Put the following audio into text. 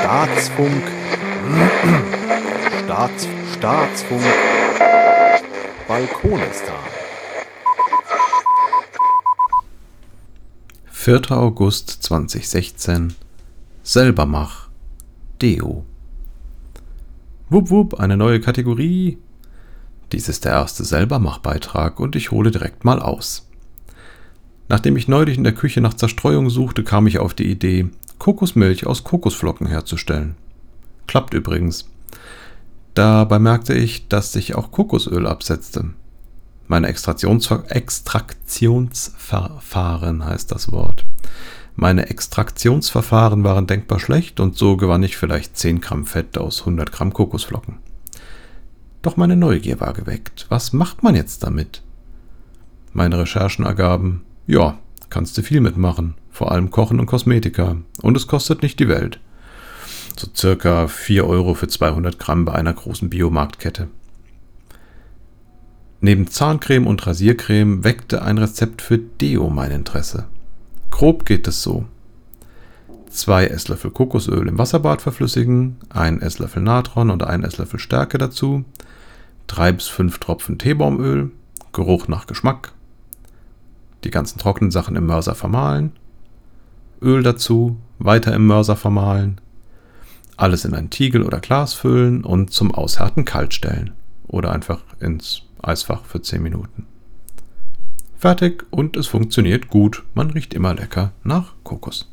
Staatsfunk. Staats, Staatsfunk. Balkonistan. 4. August 2016 Selbermach Deo Wupp wupp, eine neue Kategorie. Dies ist der erste Selbermach-Beitrag und ich hole direkt mal aus. Nachdem ich neulich in der Küche nach Zerstreuung suchte, kam ich auf die Idee, Kokosmilch aus Kokosflocken herzustellen. Klappt übrigens. Dabei merkte ich, dass sich auch Kokosöl absetzte. Meine Extraktionsver Extraktionsverfahren heißt das Wort. Meine Extraktionsverfahren waren denkbar schlecht und so gewann ich vielleicht 10 Gramm Fett aus 100 Gramm Kokosflocken. Doch meine Neugier war geweckt. Was macht man jetzt damit? Meine Recherchen ergaben, ja, kannst du viel mitmachen, vor allem Kochen und Kosmetika. Und es kostet nicht die Welt. So circa 4 Euro für 200 Gramm bei einer großen Biomarktkette. Neben Zahncreme und Rasiercreme weckte ein Rezept für Deo mein Interesse. Grob geht es so. Zwei Esslöffel Kokosöl im Wasserbad verflüssigen, ein Esslöffel Natron und ein Esslöffel Stärke dazu, drei bis fünf Tropfen Teebaumöl, Geruch nach Geschmack, die ganzen trockenen Sachen im Mörser vermahlen, Öl dazu, weiter im Mörser vermahlen, alles in ein Tiegel oder Glas füllen und zum Aushärten kalt stellen oder einfach ins Eisfach für 10 Minuten. Fertig und es funktioniert gut. Man riecht immer lecker nach Kokos.